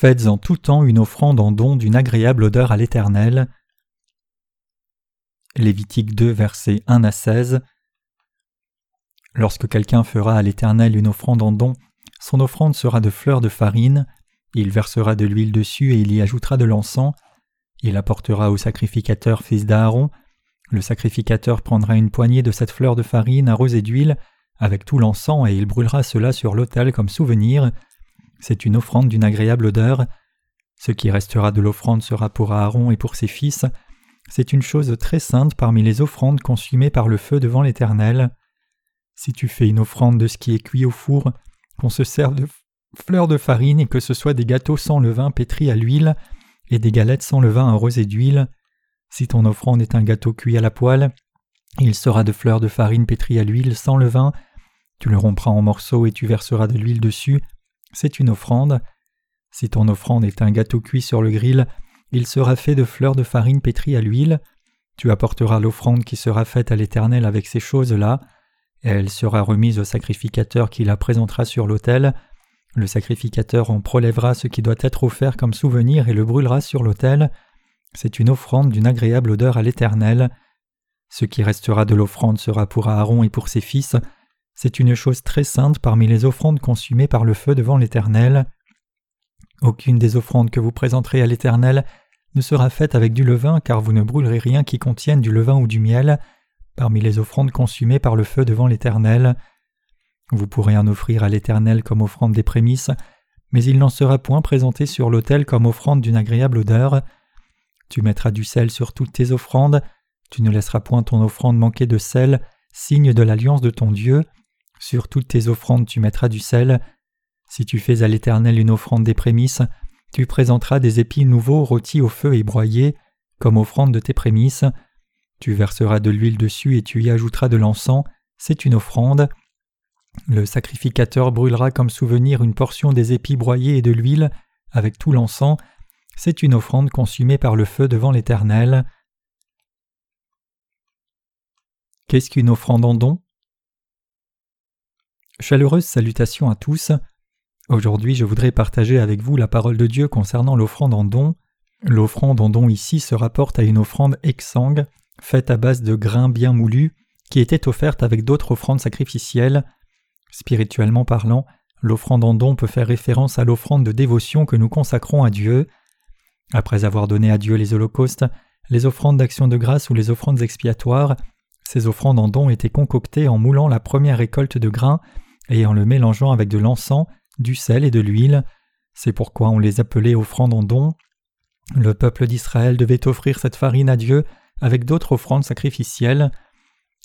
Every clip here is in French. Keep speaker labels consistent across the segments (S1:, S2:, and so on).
S1: Faites en tout temps une offrande en don d'une agréable odeur à l'Éternel. Lévitique 2, versets 1 à 16. Lorsque quelqu'un fera à l'Éternel une offrande en don, son offrande sera de fleurs de farine, il versera de l'huile dessus et il y ajoutera de l'encens, il apportera au sacrificateur fils d'Aaron, le sacrificateur prendra une poignée de cette fleur de farine arrosée d'huile, avec tout l'encens, et il brûlera cela sur l'autel comme souvenir, c'est une offrande d'une agréable odeur. Ce qui restera de l'offrande sera pour Aaron et pour ses fils. C'est une chose très sainte parmi les offrandes consumées par le feu devant l'Éternel. Si tu fais une offrande de ce qui est cuit au four, qu'on se serve de fleurs de farine et que ce soit des gâteaux sans levain pétris à l'huile et des galettes sans levain arrosées d'huile, si ton offrande est un gâteau cuit à la poêle, il sera de fleurs de farine pétries à l'huile sans levain, tu le rompras en morceaux et tu verseras de l'huile dessus, c'est une offrande. Si ton offrande est un gâteau cuit sur le grill, il sera fait de fleurs de farine pétries à l'huile. Tu apporteras l'offrande qui sera faite à l'Éternel avec ces choses-là, elle sera remise au sacrificateur qui la présentera sur l'autel. Le sacrificateur en prélèvera ce qui doit être offert comme souvenir et le brûlera sur l'autel. C'est une offrande d'une agréable odeur à l'Éternel. Ce qui restera de l'offrande sera pour Aaron et pour ses fils, c'est une chose très sainte parmi les offrandes consumées par le feu devant l'Éternel. Aucune des offrandes que vous présenterez à l'Éternel ne sera faite avec du levain, car vous ne brûlerez rien qui contienne du levain ou du miel parmi les offrandes consumées par le feu devant l'Éternel. Vous pourrez en offrir à l'Éternel comme offrande des prémices, mais il n'en sera point présenté sur l'autel comme offrande d'une agréable odeur. Tu mettras du sel sur toutes tes offrandes, tu ne laisseras point ton offrande manquer de sel, signe de l'alliance de ton Dieu. Sur toutes tes offrandes tu mettras du sel. Si tu fais à l'Éternel une offrande des prémices, tu présenteras des épis nouveaux rôtis au feu et broyés, comme offrande de tes prémices. Tu verseras de l'huile dessus et tu y ajouteras de l'encens, c'est une offrande. Le sacrificateur brûlera comme souvenir une portion des épis broyés et de l'huile, avec tout l'encens, c'est une offrande consumée par le feu devant l'Éternel. Qu'est-ce qu'une offrande en don? Chaleureuse salutation à tous. Aujourd'hui, je voudrais partager avec vous la parole de Dieu concernant l'offrande en don. L'offrande en don ici se rapporte à une offrande exsangue, faite à base de grains bien moulus, qui était offerte avec d'autres offrandes sacrificielles. Spirituellement parlant, l'offrande en don peut faire référence à l'offrande de dévotion que nous consacrons à Dieu. Après avoir donné à Dieu les holocaustes, les offrandes d'action de grâce ou les offrandes expiatoires, ces offrandes en don étaient concoctées en moulant la première récolte de grains et en le mélangeant avec de l'encens, du sel et de l'huile. C'est pourquoi on les appelait offrandes en don. Le peuple d'Israël devait offrir cette farine à Dieu avec d'autres offrandes sacrificielles.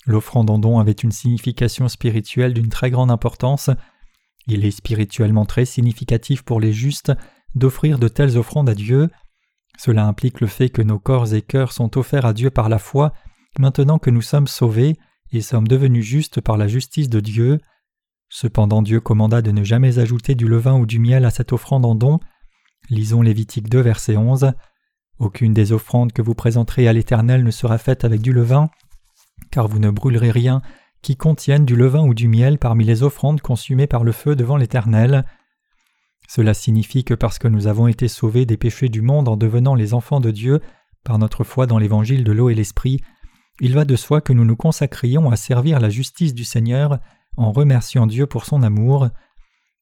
S1: L'offrande en don avait une signification spirituelle d'une très grande importance. Il est spirituellement très significatif pour les justes d'offrir de telles offrandes à Dieu. Cela implique le fait que nos corps et cœurs sont offerts à Dieu par la foi, maintenant que nous sommes sauvés et sommes devenus justes par la justice de Dieu. Cependant Dieu commanda de ne jamais ajouter du levain ou du miel à cette offrande en don. Lisons Lévitique 2 verset 11. Aucune des offrandes que vous présenterez à l'Éternel ne sera faite avec du levain, car vous ne brûlerez rien qui contienne du levain ou du miel parmi les offrandes consumées par le feu devant l'Éternel. Cela signifie que parce que nous avons été sauvés des péchés du monde en devenant les enfants de Dieu par notre foi dans l'évangile de l'eau et l'esprit, il va de soi que nous nous consacrions à servir la justice du Seigneur en remerciant Dieu pour son amour.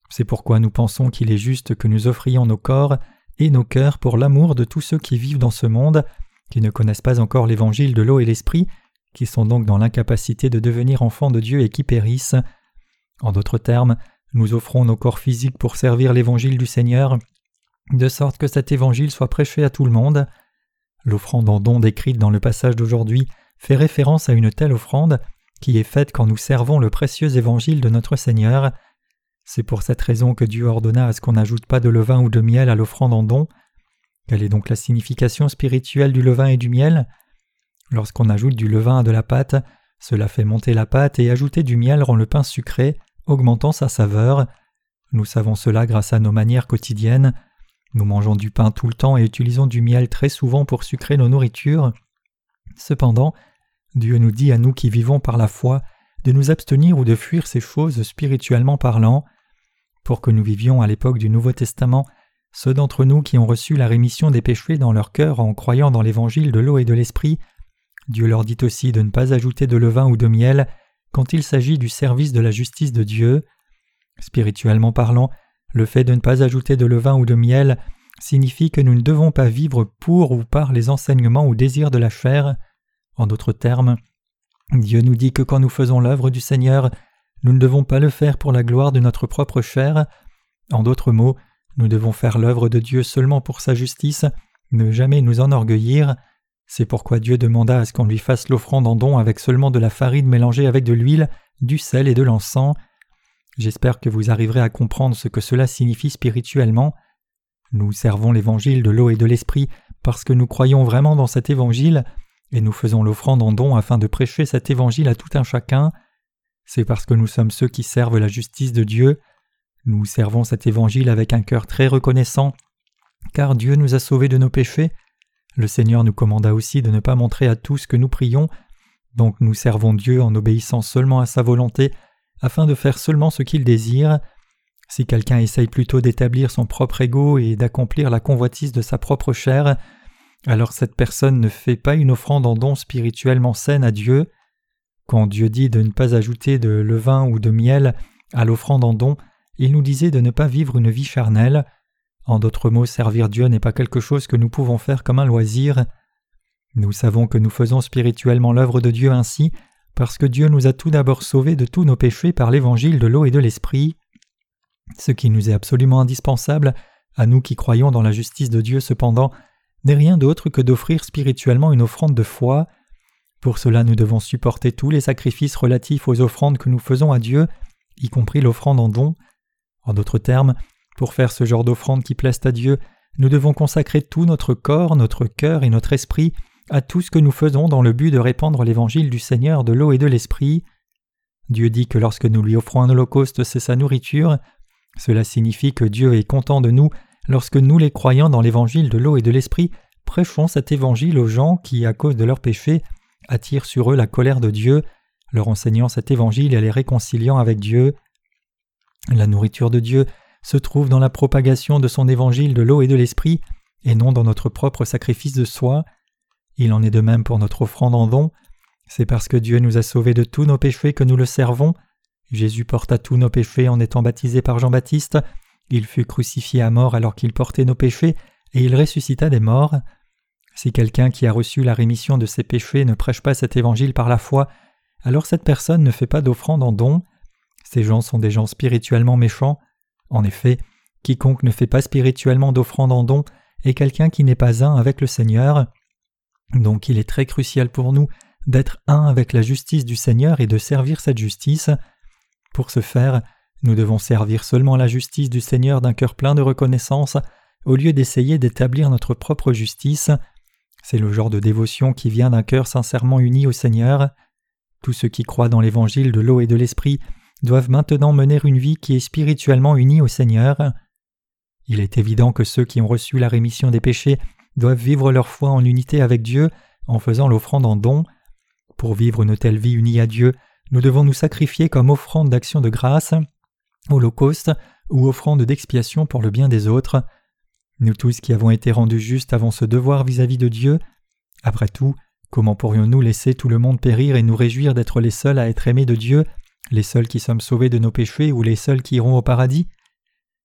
S1: C'est pourquoi nous pensons qu'il est juste que nous offrions nos corps et nos cœurs pour l'amour de tous ceux qui vivent dans ce monde, qui ne connaissent pas encore l'évangile de l'eau et l'esprit, qui sont donc dans l'incapacité de devenir enfants de Dieu et qui périssent. En d'autres termes, nous offrons nos corps physiques pour servir l'évangile du Seigneur, de sorte que cet évangile soit prêché à tout le monde. L'offrande en don décrite dans le passage d'aujourd'hui fait référence à une telle offrande qui est faite quand nous servons le précieux évangile de notre Seigneur. C'est pour cette raison que Dieu ordonna à ce qu'on n'ajoute pas de levain ou de miel à l'offrande en don. Quelle est donc la signification spirituelle du levain et du miel? Lorsqu'on ajoute du levain à de la pâte, cela fait monter la pâte et ajouter du miel rend le pain sucré, augmentant sa saveur. Nous savons cela grâce à nos manières quotidiennes. Nous mangeons du pain tout le temps et utilisons du miel très souvent pour sucrer nos nourritures. Cependant, Dieu nous dit à nous qui vivons par la foi de nous abstenir ou de fuir ces choses spirituellement parlant. Pour que nous vivions à l'époque du Nouveau Testament, ceux d'entre nous qui ont reçu la rémission des péchés dans leur cœur en croyant dans l'évangile de l'eau et de l'esprit, Dieu leur dit aussi de ne pas ajouter de levain ou de miel quand il s'agit du service de la justice de Dieu. Spirituellement parlant, le fait de ne pas ajouter de levain ou de miel signifie que nous ne devons pas vivre pour ou par les enseignements ou désirs de la chair. En d'autres termes, Dieu nous dit que quand nous faisons l'œuvre du Seigneur, nous ne devons pas le faire pour la gloire de notre propre chair. En d'autres mots, nous devons faire l'œuvre de Dieu seulement pour sa justice, ne jamais nous enorgueillir. C'est pourquoi Dieu demanda à ce qu'on lui fasse l'offrande en don avec seulement de la farine mélangée avec de l'huile, du sel et de l'encens. J'espère que vous arriverez à comprendre ce que cela signifie spirituellement. Nous servons l'évangile de l'eau et de l'esprit parce que nous croyons vraiment dans cet évangile, et nous faisons l'offrande en don afin de prêcher cet évangile à tout un chacun. C'est parce que nous sommes ceux qui servent la justice de Dieu. Nous servons cet évangile avec un cœur très reconnaissant, car Dieu nous a sauvés de nos péchés. Le Seigneur nous commanda aussi de ne pas montrer à tous que nous prions, donc nous servons Dieu en obéissant seulement à sa volonté, afin de faire seulement ce qu'il désire. Si quelqu'un essaye plutôt d'établir son propre ego et d'accomplir la convoitise de sa propre chair, alors cette personne ne fait pas une offrande en don spirituellement saine à Dieu. Quand Dieu dit de ne pas ajouter de levain ou de miel à l'offrande en don, il nous disait de ne pas vivre une vie charnelle. En d'autres mots, servir Dieu n'est pas quelque chose que nous pouvons faire comme un loisir. Nous savons que nous faisons spirituellement l'œuvre de Dieu ainsi parce que Dieu nous a tout d'abord sauvés de tous nos péchés par l'évangile de l'eau et de l'esprit. Ce qui nous est absolument indispensable, à nous qui croyons dans la justice de Dieu cependant, n'est rien d'autre que d'offrir spirituellement une offrande de foi. Pour cela nous devons supporter tous les sacrifices relatifs aux offrandes que nous faisons à Dieu, y compris l'offrande en don. En d'autres termes, pour faire ce genre d'offrande qui plaise à Dieu, nous devons consacrer tout notre corps, notre cœur et notre esprit à tout ce que nous faisons dans le but de répandre l'évangile du Seigneur de l'eau et de l'esprit. Dieu dit que lorsque nous lui offrons un holocauste, c'est sa nourriture. Cela signifie que Dieu est content de nous lorsque nous les croyants dans l'évangile de l'eau et de l'esprit prêchons cet évangile aux gens qui, à cause de leurs péchés, attirent sur eux la colère de Dieu, leur enseignant cet évangile et les réconciliant avec Dieu. La nourriture de Dieu se trouve dans la propagation de son évangile de l'eau et de l'esprit, et non dans notre propre sacrifice de soi. Il en est de même pour notre offrande en don. C'est parce que Dieu nous a sauvés de tous nos péchés que nous le servons. Jésus porta tous nos péchés en étant baptisé par Jean-Baptiste. Il fut crucifié à mort alors qu'il portait nos péchés, et il ressuscita des morts. Si quelqu'un qui a reçu la rémission de ses péchés ne prêche pas cet évangile par la foi, alors cette personne ne fait pas d'offrande en don. Ces gens sont des gens spirituellement méchants. En effet, quiconque ne fait pas spirituellement d'offrande en don est quelqu'un qui n'est pas un avec le Seigneur. Donc il est très crucial pour nous d'être un avec la justice du Seigneur et de servir cette justice. Pour ce faire, nous devons servir seulement la justice du Seigneur d'un cœur plein de reconnaissance, au lieu d'essayer d'établir notre propre justice. C'est le genre de dévotion qui vient d'un cœur sincèrement uni au Seigneur. Tous ceux qui croient dans l'évangile de l'eau et de l'esprit doivent maintenant mener une vie qui est spirituellement unie au Seigneur. Il est évident que ceux qui ont reçu la rémission des péchés doivent vivre leur foi en unité avec Dieu en faisant l'offrande en don. Pour vivre une telle vie unie à Dieu, nous devons nous sacrifier comme offrande d'action de grâce, holocauste ou offrande d'expiation pour le bien des autres. Nous tous qui avons été rendus justes avons ce devoir vis-à-vis de Dieu. Après tout, comment pourrions-nous laisser tout le monde périr et nous réjouir d'être les seuls à être aimés de Dieu, les seuls qui sommes sauvés de nos péchés ou les seuls qui iront au paradis?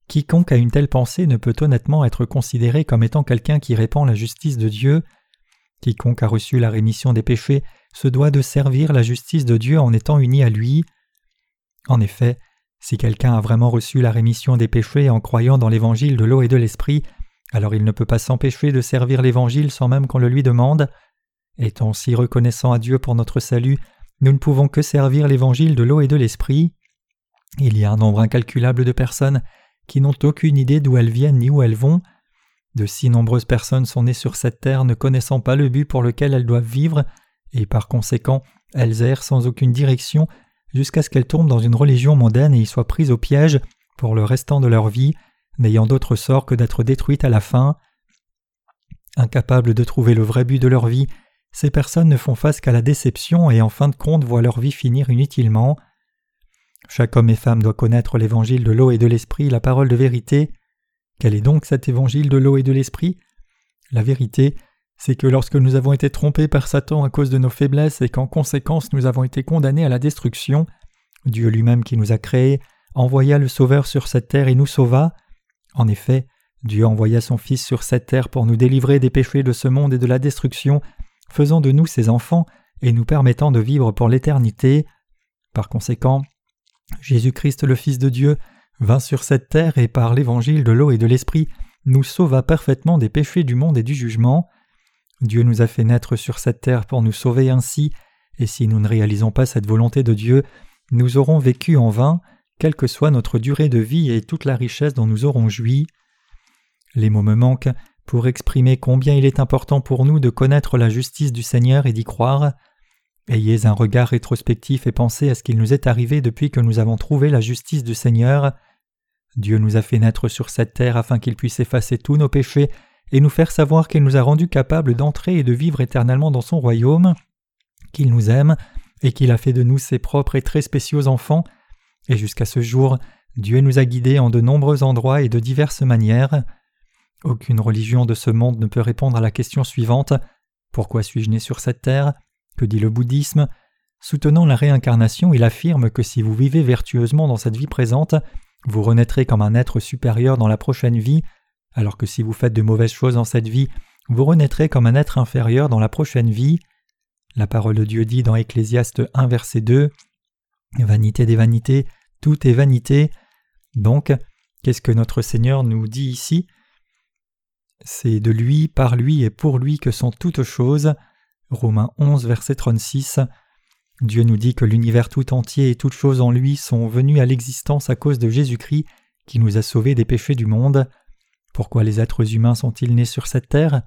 S1: Quiconque a une telle pensée ne peut honnêtement être considéré comme étant quelqu'un qui répand la justice de Dieu. Quiconque a reçu la rémission des péchés se doit de servir la justice de Dieu en étant uni à lui. En effet, si quelqu'un a vraiment reçu la rémission des péchés en croyant dans l'évangile de l'eau et de l'esprit, alors il ne peut pas s'empêcher de servir l'Évangile sans même qu'on le lui demande. Étant si reconnaissant à Dieu pour notre salut, nous ne pouvons que servir l'Évangile de l'eau et de l'Esprit. Il y a un nombre incalculable de personnes qui n'ont aucune idée d'où elles viennent ni où elles vont. De si nombreuses personnes sont nées sur cette terre ne connaissant pas le but pour lequel elles doivent vivre, et par conséquent elles errent sans aucune direction jusqu'à ce qu'elles tombent dans une religion mondaine et y soient prises au piège pour le restant de leur vie, n'ayant d'autre sort que d'être détruites à la fin. Incapables de trouver le vrai but de leur vie, ces personnes ne font face qu'à la déception et en fin de compte voient leur vie finir inutilement. Chaque homme et femme doit connaître l'évangile de l'eau et de l'esprit, la parole de vérité. Quel est donc cet évangile de l'eau et de l'esprit? La vérité, c'est que lorsque nous avons été trompés par Satan à cause de nos faiblesses et qu'en conséquence nous avons été condamnés à la destruction, Dieu lui-même qui nous a créés envoya le Sauveur sur cette terre et nous sauva. En effet, Dieu envoya son Fils sur cette terre pour nous délivrer des péchés de ce monde et de la destruction, faisant de nous ses enfants et nous permettant de vivre pour l'éternité. Par conséquent, Jésus-Christ le Fils de Dieu vint sur cette terre et par l'évangile de l'eau et de l'esprit nous sauva parfaitement des péchés du monde et du jugement. Dieu nous a fait naître sur cette terre pour nous sauver ainsi, et si nous ne réalisons pas cette volonté de Dieu, nous aurons vécu en vain, quelle que soit notre durée de vie et toute la richesse dont nous aurons joui. Les mots me manquent pour exprimer combien il est important pour nous de connaître la justice du Seigneur et d'y croire. Ayez un regard rétrospectif et pensez à ce qu'il nous est arrivé depuis que nous avons trouvé la justice du Seigneur. Dieu nous a fait naître sur cette terre afin qu'il puisse effacer tous nos péchés et nous faire savoir qu'il nous a rendus capables d'entrer et de vivre éternellement dans son royaume, qu'il nous aime et qu'il a fait de nous ses propres et très spéciaux enfants, et jusqu'à ce jour, Dieu nous a guidés en de nombreux endroits et de diverses manières. Aucune religion de ce monde ne peut répondre à la question suivante. Pourquoi suis-je né sur cette terre? Que dit le bouddhisme? Soutenant la réincarnation, il affirme que si vous vivez vertueusement dans cette vie présente, vous renaîtrez comme un être supérieur dans la prochaine vie, alors que si vous faites de mauvaises choses dans cette vie, vous renaîtrez comme un être inférieur dans la prochaine vie. La parole de Dieu dit dans Ecclésiaste 1 verset 2 Vanité des vanités, tout est vanité. Donc, qu'est-ce que notre Seigneur nous dit ici? C'est de lui, par lui et pour lui que sont toutes choses. Romains 11 verset 36. Dieu nous dit que l'univers tout entier et toutes choses en lui sont venus à l'existence à cause de Jésus-Christ qui nous a sauvés des péchés du monde. Pourquoi les êtres humains sont-ils nés sur cette terre?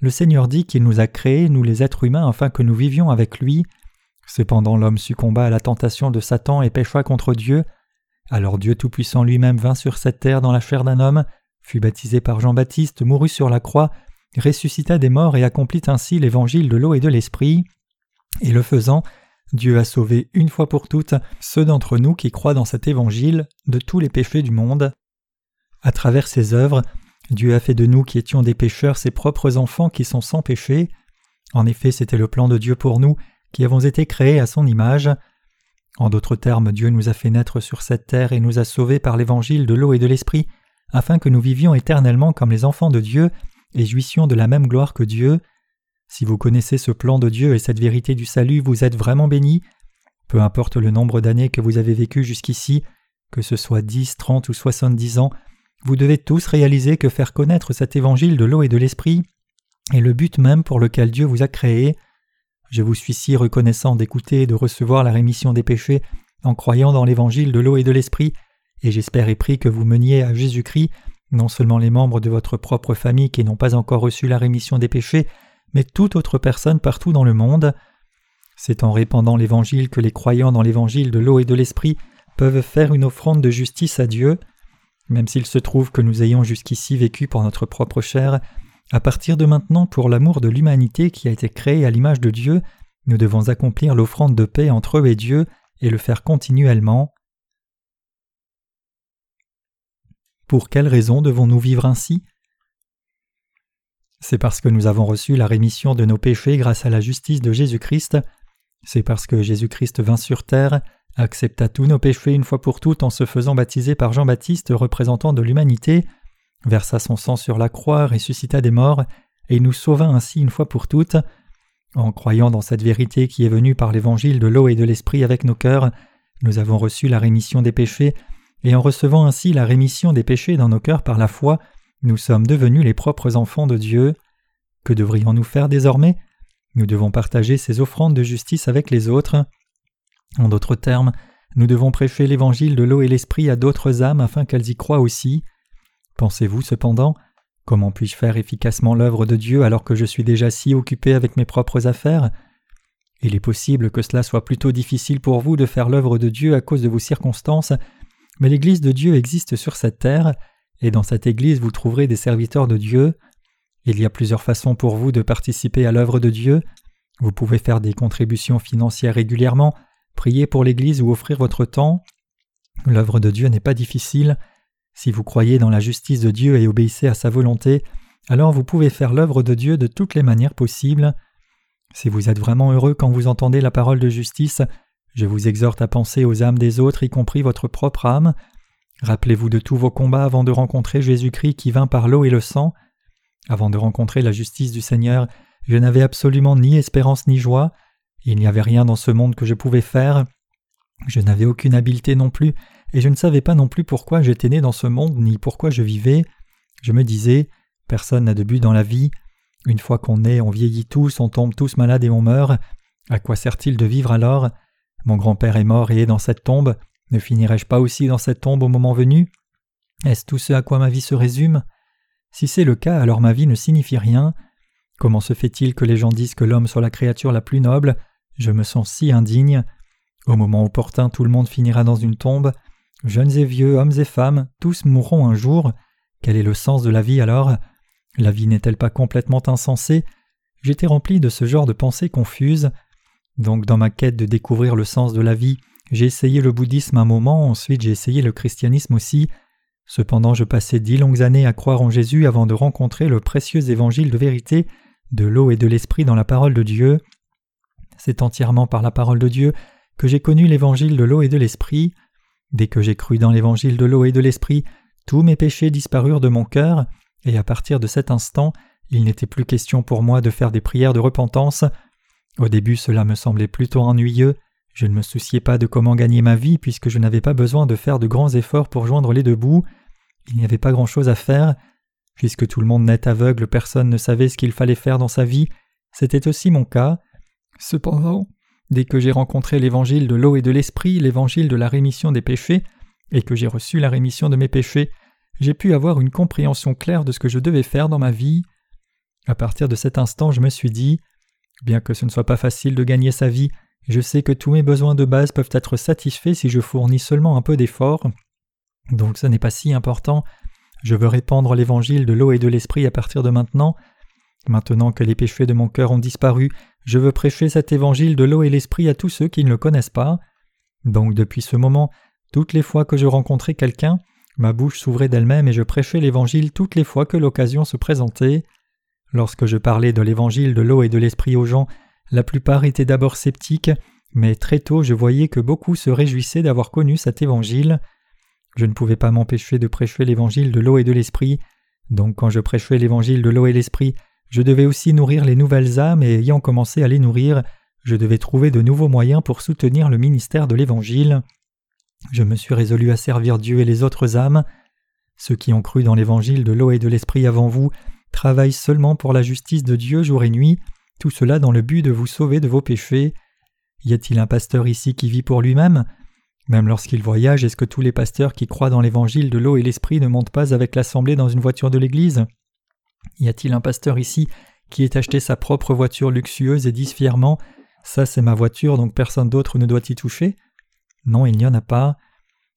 S1: Le Seigneur dit qu'il nous a créés, nous les êtres humains, afin que nous vivions avec lui. Cependant l'homme succomba à la tentation de Satan et pécha contre Dieu. Alors Dieu Tout-Puissant lui-même vint sur cette terre dans la chair d'un homme, fut baptisé par Jean-Baptiste, mourut sur la croix, ressuscita des morts et accomplit ainsi l'évangile de l'eau et de l'esprit. Et le faisant, Dieu a sauvé une fois pour toutes ceux d'entre nous qui croient dans cet évangile de tous les péchés du monde. À travers ses œuvres, Dieu a fait de nous qui étions des pécheurs ses propres enfants qui sont sans péché. En effet, c'était le plan de Dieu pour nous, qui avons été créés à son image. En d'autres termes, Dieu nous a fait naître sur cette terre et nous a sauvés par l'évangile de l'eau et de l'esprit, afin que nous vivions éternellement comme les enfants de Dieu et jouissions de la même gloire que Dieu. Si vous connaissez ce plan de Dieu et cette vérité du salut, vous êtes vraiment bénis. Peu importe le nombre d'années que vous avez vécu jusqu'ici, que ce soit dix, trente ou soixante-dix ans, vous devez tous réaliser que faire connaître cet évangile de l'eau et de l'esprit est le but même pour lequel Dieu vous a créé. Je vous suis si reconnaissant d'écouter et de recevoir la rémission des péchés en croyant dans l'évangile de l'eau et de l'esprit, et j'espère et prie que vous meniez à Jésus-Christ non seulement les membres de votre propre famille qui n'ont pas encore reçu la rémission des péchés, mais toute autre personne partout dans le monde. C'est en répandant l'évangile que les croyants dans l'évangile de l'eau et de l'esprit peuvent faire une offrande de justice à Dieu. Même s'il se trouve que nous ayons jusqu'ici vécu pour notre propre chair, à partir de maintenant, pour l'amour de l'humanité qui a été créée à l'image de Dieu, nous devons accomplir l'offrande de paix entre eux et Dieu et le faire continuellement. Pour quelle raison devons-nous vivre ainsi? C'est parce que nous avons reçu la rémission de nos péchés grâce à la justice de Jésus-Christ, c'est parce que Jésus-Christ vint sur terre, accepta tous nos péchés une fois pour toutes en se faisant baptiser par Jean-Baptiste, représentant de l'humanité, versa son sang sur la croix, ressuscita des morts, et nous sauva ainsi une fois pour toutes. En croyant dans cette vérité qui est venue par l'évangile de l'eau et de l'esprit avec nos cœurs, nous avons reçu la rémission des péchés, et en recevant ainsi la rémission des péchés dans nos cœurs par la foi, nous sommes devenus les propres enfants de Dieu. Que devrions-nous faire désormais? Nous devons partager ces offrandes de justice avec les autres. En d'autres termes, nous devons prêcher l'évangile de l'eau et l'esprit à d'autres âmes afin qu'elles y croient aussi. Pensez-vous cependant Comment puis-je faire efficacement l'œuvre de Dieu alors que je suis déjà si occupé avec mes propres affaires? Il est possible que cela soit plutôt difficile pour vous de faire l'œuvre de Dieu à cause de vos circonstances, mais l'Église de Dieu existe sur cette terre, et dans cette Église vous trouverez des serviteurs de Dieu. Il y a plusieurs façons pour vous de participer à l'œuvre de Dieu. Vous pouvez faire des contributions financières régulièrement, prier pour l'Église ou offrir votre temps. L'œuvre de Dieu n'est pas difficile. Si vous croyez dans la justice de Dieu et obéissez à sa volonté, alors vous pouvez faire l'œuvre de Dieu de toutes les manières possibles. Si vous êtes vraiment heureux quand vous entendez la parole de justice, je vous exhorte à penser aux âmes des autres, y compris votre propre âme. Rappelez-vous de tous vos combats avant de rencontrer Jésus-Christ qui vint par l'eau et le sang. Avant de rencontrer la justice du Seigneur, je n'avais absolument ni espérance ni joie. Il n'y avait rien dans ce monde que je pouvais faire. Je n'avais aucune habileté non plus, et je ne savais pas non plus pourquoi j'étais né dans ce monde ni pourquoi je vivais. Je me disais, personne n'a de but dans la vie. Une fois qu'on est, on vieillit tous, on tombe tous malades et on meurt. À quoi sert-il de vivre alors? Mon grand-père est mort et est dans cette tombe. Ne finirai-je pas aussi dans cette tombe au moment venu? Est-ce tout ce à quoi ma vie se résume? Si c'est le cas, alors ma vie ne signifie rien. Comment se fait-il que les gens disent que l'homme soit la créature la plus noble? Je me sens si indigne. Au moment opportun, tout le monde finira dans une tombe. Jeunes et vieux, hommes et femmes, tous mourront un jour. Quel est le sens de la vie alors? La vie n'est-elle pas complètement insensée? J'étais rempli de ce genre de pensées confuses. Donc dans ma quête de découvrir le sens de la vie, j'ai essayé le bouddhisme un moment, ensuite j'ai essayé le christianisme aussi. Cependant je passais dix longues années à croire en Jésus avant de rencontrer le précieux évangile de vérité, de l'eau et de l'esprit dans la parole de Dieu. C'est entièrement par la parole de Dieu que j'ai connu l'évangile de l'eau et de l'esprit. Dès que j'ai cru dans l'évangile de l'eau et de l'esprit, tous mes péchés disparurent de mon cœur, et à partir de cet instant, il n'était plus question pour moi de faire des prières de repentance. Au début cela me semblait plutôt ennuyeux, je ne me souciais pas de comment gagner ma vie puisque je n'avais pas besoin de faire de grands efforts pour joindre les deux bouts, il n'y avait pas grand-chose à faire. Puisque tout le monde n'est aveugle, personne ne savait ce qu'il fallait faire dans sa vie, c'était aussi mon cas. Cependant, Dès que j'ai rencontré l'évangile de l'eau et de l'esprit, l'évangile de la rémission des péchés, et que j'ai reçu la rémission de mes péchés, j'ai pu avoir une compréhension claire de ce que je devais faire dans ma vie. À partir de cet instant, je me suis dit, bien que ce ne soit pas facile de gagner sa vie, je sais que tous mes besoins de base peuvent être satisfaits si je fournis seulement un peu d'effort. Donc ce n'est pas si important. Je veux répandre l'évangile de l'eau et de l'esprit à partir de maintenant. Maintenant que les péchés de mon cœur ont disparu, je veux prêcher cet évangile de l'eau et l'esprit à tous ceux qui ne le connaissent pas. Donc depuis ce moment, toutes les fois que je rencontrais quelqu'un, ma bouche s'ouvrait d'elle-même et je prêchais l'évangile toutes les fois que l'occasion se présentait. Lorsque je parlais de l'évangile de l'eau et de l'esprit aux gens, la plupart étaient d'abord sceptiques, mais très tôt je voyais que beaucoup se réjouissaient d'avoir connu cet évangile. Je ne pouvais pas m'empêcher de prêcher l'évangile de l'eau et de l'esprit, donc quand je prêchais l'évangile de l'eau et l'esprit, je devais aussi nourrir les nouvelles âmes et ayant commencé à les nourrir, je devais trouver de nouveaux moyens pour soutenir le ministère de l'Évangile. Je me suis résolu à servir Dieu et les autres âmes. Ceux qui ont cru dans l'Évangile de l'eau et de l'Esprit avant vous travaillent seulement pour la justice de Dieu jour et nuit, tout cela dans le but de vous sauver de vos péchés. Y a-t-il un pasteur ici qui vit pour lui-même? Même lorsqu'il voyage, est-ce que tous les pasteurs qui croient dans l'Évangile de l'eau et l'Esprit ne montent pas avec l'assemblée dans une voiture de l'Église? Y a-t-il un pasteur ici qui ait acheté sa propre voiture luxueuse et dise fièrement Ça c'est ma voiture donc personne d'autre ne doit y toucher? Non, il n'y en a pas.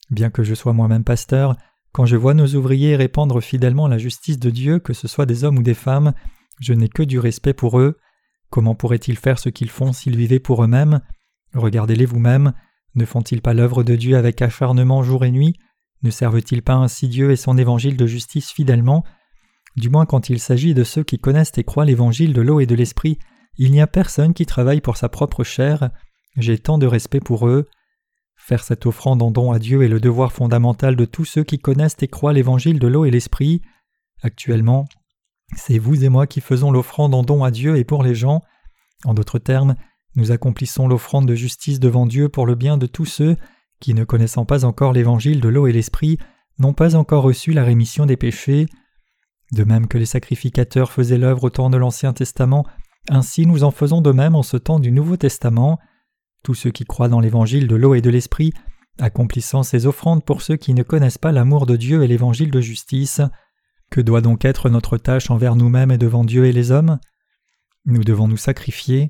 S1: Bien que je sois moi-même pasteur, quand je vois nos ouvriers répandre fidèlement la justice de Dieu, que ce soit des hommes ou des femmes, je n'ai que du respect pour eux. Comment pourraient-ils faire ce qu'ils font s'ils vivaient pour eux-mêmes? Regardez-les vous-même. Ne font-ils pas l'œuvre de Dieu avec acharnement jour et nuit? Ne servent-ils pas ainsi Dieu et son évangile de justice fidèlement? Du moins quand il s'agit de ceux qui connaissent et croient l'évangile de l'eau et de l'esprit, il n'y a personne qui travaille pour sa propre chair. J'ai tant de respect pour eux. Faire cette offrande en don à Dieu est le devoir fondamental de tous ceux qui connaissent et croient l'évangile de l'eau et l'esprit. Actuellement, c'est vous et moi qui faisons l'offrande en don à Dieu et pour les gens. En d'autres termes, nous accomplissons l'offrande de justice devant Dieu pour le bien de tous ceux qui, ne connaissant pas encore l'évangile de l'eau et l'esprit, n'ont pas encore reçu la rémission des péchés. De même que les sacrificateurs faisaient l'œuvre au temps de l'Ancien Testament, ainsi nous en faisons de même en ce temps du Nouveau Testament. Tous ceux qui croient dans l'évangile de l'eau et de l'esprit, accomplissant ces offrandes pour ceux qui ne connaissent pas l'amour de Dieu et l'évangile de justice. Que doit donc être notre tâche envers nous-mêmes et devant Dieu et les hommes? Nous devons nous sacrifier.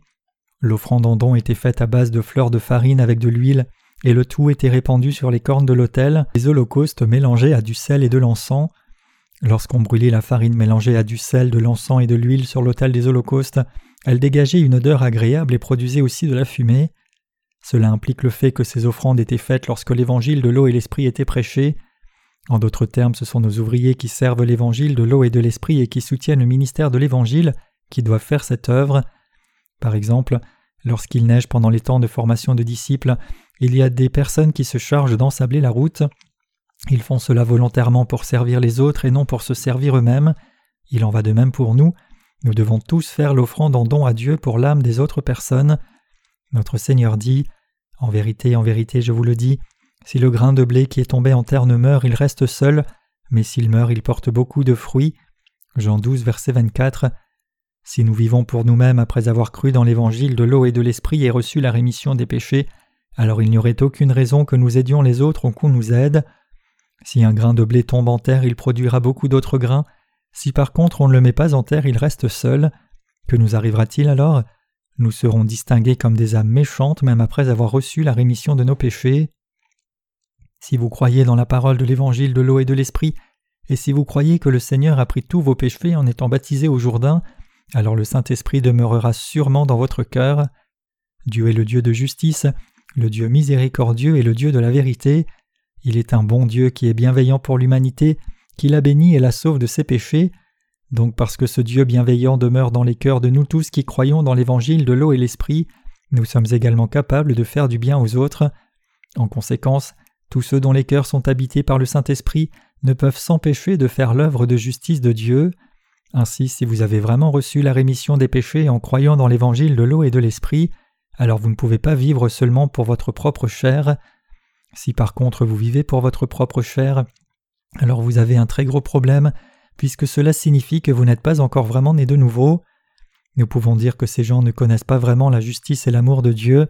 S1: L'offrande en don était faite à base de fleurs de farine avec de l'huile, et le tout était répandu sur les cornes de l'autel, les holocaustes mélangés à du sel et de l'encens. Lorsqu'on brûlait la farine mélangée à du sel, de l'encens et de l'huile sur l'autel des holocaustes, elle dégageait une odeur agréable et produisait aussi de la fumée. Cela implique le fait que ces offrandes étaient faites lorsque l'évangile de l'eau et l'esprit étaient prêchés. En d'autres termes, ce sont nos ouvriers qui servent l'Évangile de l'eau et de l'Esprit et qui soutiennent le ministère de l'Évangile qui doivent faire cette œuvre. Par exemple, lorsqu'il neige pendant les temps de formation de disciples, il y a des personnes qui se chargent d'ensabler la route. Ils font cela volontairement pour servir les autres et non pour se servir eux-mêmes. Il en va de même pour nous. Nous devons tous faire l'offrande en don à Dieu pour l'âme des autres personnes. Notre Seigneur dit En vérité, en vérité, je vous le dis, si le grain de blé qui est tombé en terre ne meurt, il reste seul, mais s'il meurt, il porte beaucoup de fruits. Jean 12, verset 24. Si nous vivons pour nous-mêmes après avoir cru dans l'évangile de l'eau et de l'esprit et reçu la rémission des péchés, alors il n'y aurait aucune raison que nous aidions les autres ou qu'on nous aide. Si un grain de blé tombe en terre, il produira beaucoup d'autres grains. Si par contre on ne le met pas en terre, il reste seul. Que nous arrivera-t-il alors? Nous serons distingués comme des âmes méchantes même après avoir reçu la rémission de nos péchés. Si vous croyez dans la parole de l'évangile de l'eau et de l'esprit, et si vous croyez que le Seigneur a pris tous vos péchés en étant baptisé au Jourdain, alors le Saint-Esprit demeurera sûrement dans votre cœur. Dieu est le Dieu de justice, le Dieu miséricordieux et le Dieu de la vérité. Il est un bon Dieu qui est bienveillant pour l'humanité, qui la bénit et la sauve de ses péchés. Donc parce que ce Dieu bienveillant demeure dans les cœurs de nous tous qui croyons dans l'évangile de l'eau et l'esprit, nous sommes également capables de faire du bien aux autres. En conséquence, tous ceux dont les cœurs sont habités par le Saint-Esprit ne peuvent s'empêcher de faire l'œuvre de justice de Dieu. Ainsi, si vous avez vraiment reçu la rémission des péchés en croyant dans l'évangile de l'eau et de l'esprit, alors vous ne pouvez pas vivre seulement pour votre propre chair. Si par contre vous vivez pour votre propre chair, alors vous avez un très gros problème, puisque cela signifie que vous n'êtes pas encore vraiment né de nouveau. Nous pouvons dire que ces gens ne connaissent pas vraiment la justice et l'amour de Dieu.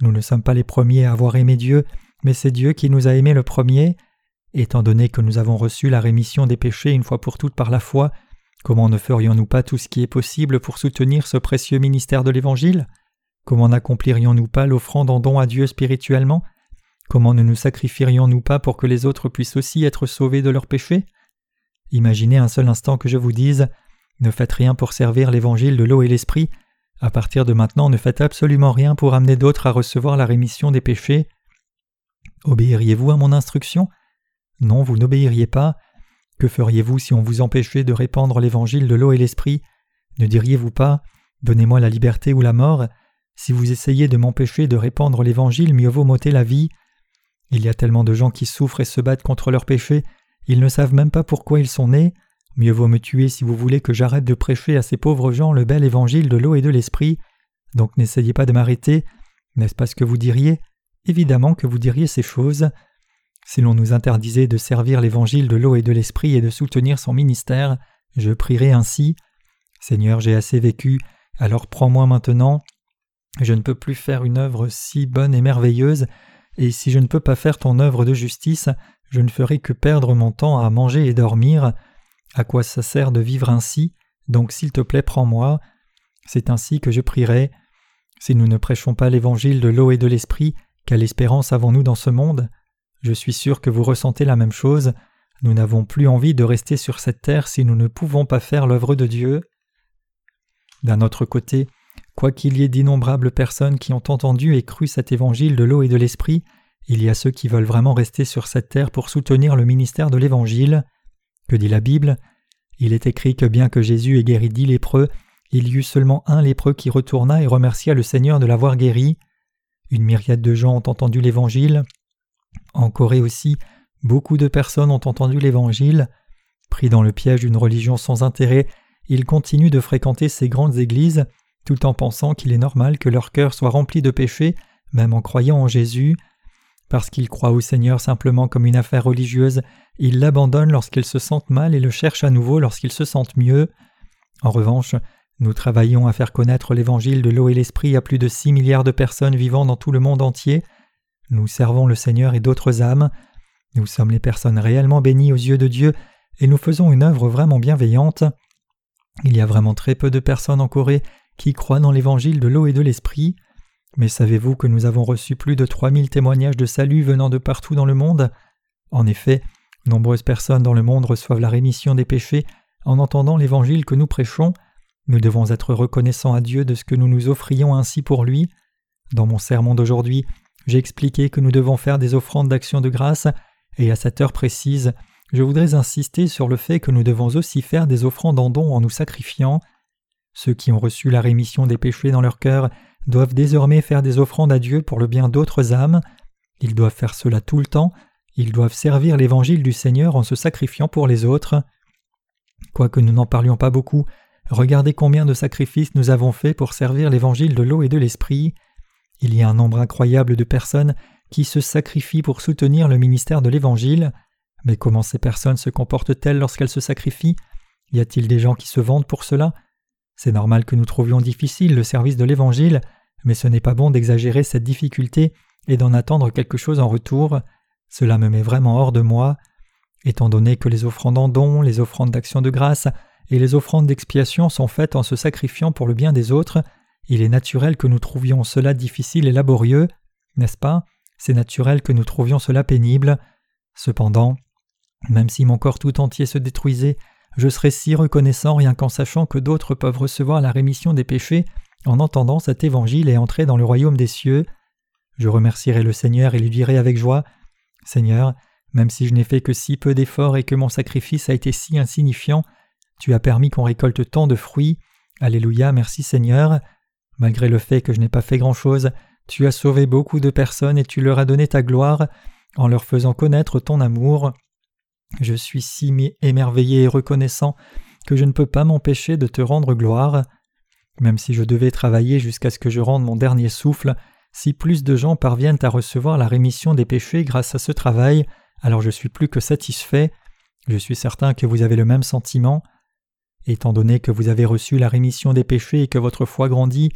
S1: Nous ne sommes pas les premiers à avoir aimé Dieu, mais c'est Dieu qui nous a aimés le premier. Étant donné que nous avons reçu la rémission des péchés une fois pour toutes par la foi, comment ne ferions-nous pas tout ce qui est possible pour soutenir ce précieux ministère de l'Évangile? Comment n'accomplirions-nous pas l'offrande en don à Dieu spirituellement? Comment ne nous sacrifierions-nous pas pour que les autres puissent aussi être sauvés de leurs péchés? Imaginez un seul instant que je vous dise Ne faites rien pour servir l'Évangile de l'eau et l'Esprit. À partir de maintenant, ne faites absolument rien pour amener d'autres à recevoir la rémission des péchés. Obéiriez-vous à mon instruction? Non, vous n'obéiriez pas. Que feriez-vous si on vous empêchait de répandre l'évangile de l'eau et l'esprit? Ne diriez-vous pas Donnez-moi la liberté ou la mort Si vous essayez de m'empêcher de répandre l'évangile, mieux vaut m'ôter la vie. Il y a tellement de gens qui souffrent et se battent contre leurs péchés, ils ne savent même pas pourquoi ils sont nés. Mieux vaut me tuer si vous voulez que j'arrête de prêcher à ces pauvres gens le bel évangile de l'eau et de l'esprit. Donc n'essayez pas de m'arrêter. N'est-ce pas ce que vous diriez? Évidemment que vous diriez ces choses. Si l'on nous interdisait de servir l'évangile de l'eau et de l'esprit et de soutenir son ministère, je prierais ainsi. Seigneur, j'ai assez vécu, alors prends-moi maintenant. Je ne peux plus faire une œuvre si bonne et merveilleuse, et si je ne peux pas faire ton œuvre de justice, je ne ferai que perdre mon temps à manger et dormir. À quoi ça sert de vivre ainsi? Donc s'il te plaît, prends-moi. C'est ainsi que je prierai. Si nous ne prêchons pas l'évangile de l'eau et de l'esprit, quelle espérance avons-nous dans ce monde? Je suis sûr que vous ressentez la même chose. Nous n'avons plus envie de rester sur cette terre si nous ne pouvons pas faire l'œuvre de Dieu. D'un autre côté, quoiqu'il y ait d'innombrables personnes qui ont entendu et cru cet évangile de l'eau et de l'esprit, il y a ceux qui veulent vraiment rester sur cette terre pour soutenir le ministère de l'évangile. Que dit la Bible? Il est écrit que bien que Jésus ait guéri dix lépreux, il y eut seulement un lépreux qui retourna et remercia le Seigneur de l'avoir guéri. Une myriade de gens ont entendu l'Évangile. En Corée aussi, beaucoup de personnes ont entendu l'Évangile. Pris dans le piège d'une religion sans intérêt, ils continuent de fréquenter ces grandes églises, tout en pensant qu'il est normal que leur cœur soit rempli de péchés, même en croyant en Jésus. Parce qu'ils croient au Seigneur simplement comme une affaire religieuse, ils l'abandonnent lorsqu'ils se sentent mal et le cherchent à nouveau lorsqu'ils se sentent mieux. En revanche, nous travaillons à faire connaître l'évangile de l'eau et l'esprit à plus de six milliards de personnes vivant dans tout le monde entier. Nous servons le Seigneur et d'autres âmes. Nous sommes les personnes réellement bénies aux yeux de Dieu et nous faisons une œuvre vraiment bienveillante. Il y a vraiment très peu de personnes en Corée qui croient dans l'évangile de l'eau et de l'esprit. Mais savez-vous que nous avons reçu plus de 3000 témoignages de salut venant de partout dans le monde? En effet, nombreuses personnes dans le monde reçoivent la rémission des péchés en entendant l'évangile que nous prêchons. Nous devons être reconnaissants à Dieu de ce que nous nous offrions ainsi pour lui. Dans mon sermon d'aujourd'hui, j'ai expliqué que nous devons faire des offrandes d'action de grâce, et à cette heure précise, je voudrais insister sur le fait que nous devons aussi faire des offrandes en dons en nous sacrifiant. Ceux qui ont reçu la rémission des péchés dans leur cœur doivent désormais faire des offrandes à Dieu pour le bien d'autres âmes. Ils doivent faire cela tout le temps, ils doivent servir l'évangile du Seigneur en se sacrifiant pour les autres. Quoique nous n'en parlions pas beaucoup, regardez combien de sacrifices nous avons faits pour servir l'évangile de l'eau et de l'esprit. Il y a un nombre incroyable de personnes qui se sacrifient pour soutenir le ministère de l'Évangile. Mais comment ces personnes se comportent-elles lorsqu'elles se sacrifient? Y a-t-il des gens qui se vendent pour cela? C'est normal que nous trouvions difficile le service de l'Évangile, mais ce n'est pas bon d'exagérer cette difficulté et d'en attendre quelque chose en retour. Cela me met vraiment hors de moi. Étant donné que les offrandes en dons, les offrandes d'action de grâce et les offrandes d'expiation sont faites en se sacrifiant pour le bien des autres, il est naturel que nous trouvions cela difficile et laborieux, n'est-ce pas? C'est naturel que nous trouvions cela pénible. Cependant, même si mon corps tout entier se détruisait, je serais si reconnaissant rien qu'en sachant que d'autres peuvent recevoir la rémission des péchés en entendant cet évangile et entrer dans le royaume des cieux. Je remercierai le Seigneur et lui dirai avec joie Seigneur, même si je n'ai fait que si peu d'efforts et que mon sacrifice a été si insignifiant, tu as permis qu'on récolte tant de fruits. Alléluia, merci Seigneur. Malgré le fait que je n'ai pas fait grand-chose, tu as sauvé beaucoup de personnes et tu leur as donné ta gloire en leur faisant connaître ton amour. Je suis si émerveillé et reconnaissant que je ne peux pas m'empêcher de te rendre gloire. Même si je devais travailler jusqu'à ce que je rende mon dernier souffle, si plus de gens parviennent à recevoir la rémission des péchés grâce à ce travail, alors je suis plus que satisfait. Je suis certain que vous avez le même sentiment. Étant donné que vous avez reçu la rémission des péchés et que votre foi grandit,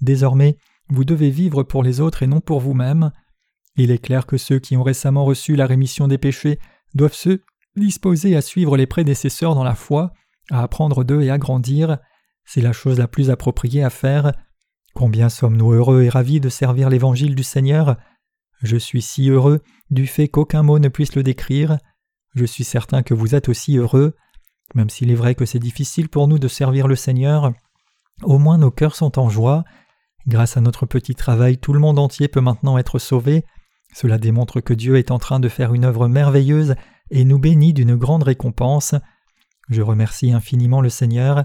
S1: désormais vous devez vivre pour les autres et non pour vous-même. Il est clair que ceux qui ont récemment reçu la rémission des péchés doivent se disposer à suivre les prédécesseurs dans la foi, à apprendre d'eux et à grandir. C'est la chose la plus appropriée à faire. Combien sommes-nous heureux et ravis de servir l'évangile du Seigneur Je suis si heureux du fait qu'aucun mot ne puisse le décrire. Je suis certain que vous êtes aussi heureux. Même s'il est vrai que c'est difficile pour nous de servir le Seigneur, au moins nos cœurs sont en joie. Grâce à notre petit travail, tout le monde entier peut maintenant être sauvé. Cela démontre que Dieu est en train de faire une œuvre merveilleuse et nous bénit d'une grande récompense. Je remercie infiniment le Seigneur.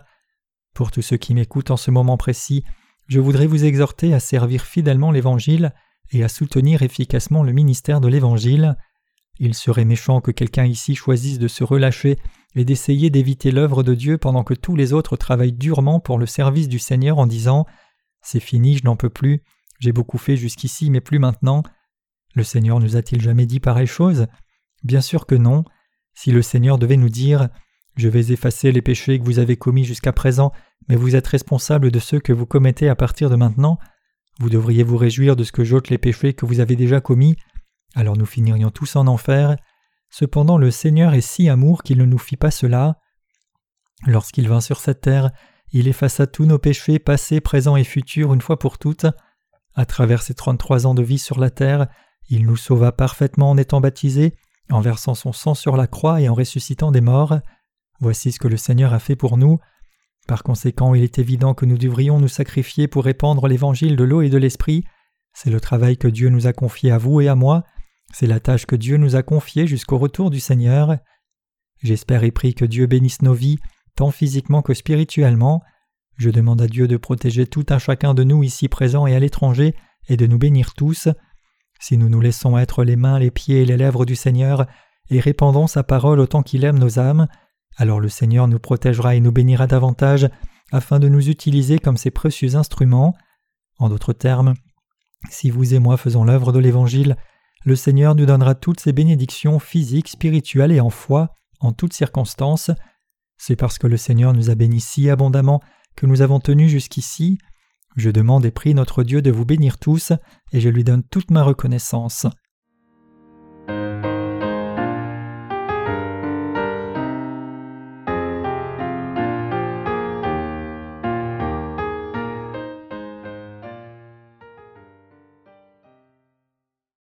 S1: Pour tous ceux qui m'écoutent en ce moment précis, je voudrais vous exhorter à servir fidèlement l'Évangile et à soutenir efficacement le ministère de l'Évangile. Il serait méchant que quelqu'un ici choisisse de se relâcher et d'essayer d'éviter l'œuvre de Dieu pendant que tous les autres travaillent durement pour le service du Seigneur en disant C'est fini, je n'en peux plus, j'ai beaucoup fait jusqu'ici, mais plus maintenant. Le Seigneur nous a-t-il jamais dit pareille chose? Bien sûr que non. Si le Seigneur devait nous dire Je vais effacer les péchés que vous avez commis jusqu'à présent, mais vous êtes responsable de ceux que vous commettez à partir de maintenant, vous devriez vous réjouir de ce que j'ôte les péchés que vous avez déjà commis, alors nous finirions tous en enfer. Cependant le Seigneur est si amour qu'il ne nous fit pas cela. Lorsqu'il vint sur cette terre, il effaça tous nos péchés passés, présents et futurs une fois pour toutes. À travers ses trente-trois ans de vie sur la terre, il nous sauva parfaitement en étant baptisés, en versant son sang sur la croix et en ressuscitant des morts. Voici ce que le Seigneur a fait pour nous. Par conséquent, il est évident que nous devrions nous sacrifier pour répandre l'évangile de l'eau et de l'esprit. C'est le travail que Dieu nous a confié à vous et à moi. C'est la tâche que Dieu nous a confiée jusqu'au retour du Seigneur. J'espère et prie que Dieu bénisse nos vies, tant physiquement que spirituellement. Je demande à Dieu de protéger tout un chacun de nous ici présents et à l'étranger, et de nous bénir tous. Si nous nous laissons être les mains, les pieds et les lèvres du Seigneur, et répandons sa parole autant qu'il aime nos âmes, alors le Seigneur nous protégera et nous bénira davantage, afin de nous utiliser comme ses précieux instruments. En d'autres termes, si vous et moi faisons l'œuvre de l'Évangile, le Seigneur nous donnera toutes ses bénédictions physiques, spirituelles et en foi, en toutes circonstances. C'est parce que le Seigneur nous a bénis si abondamment que nous avons tenu jusqu'ici. Je demande et prie notre Dieu de vous bénir tous, et je lui donne toute ma reconnaissance.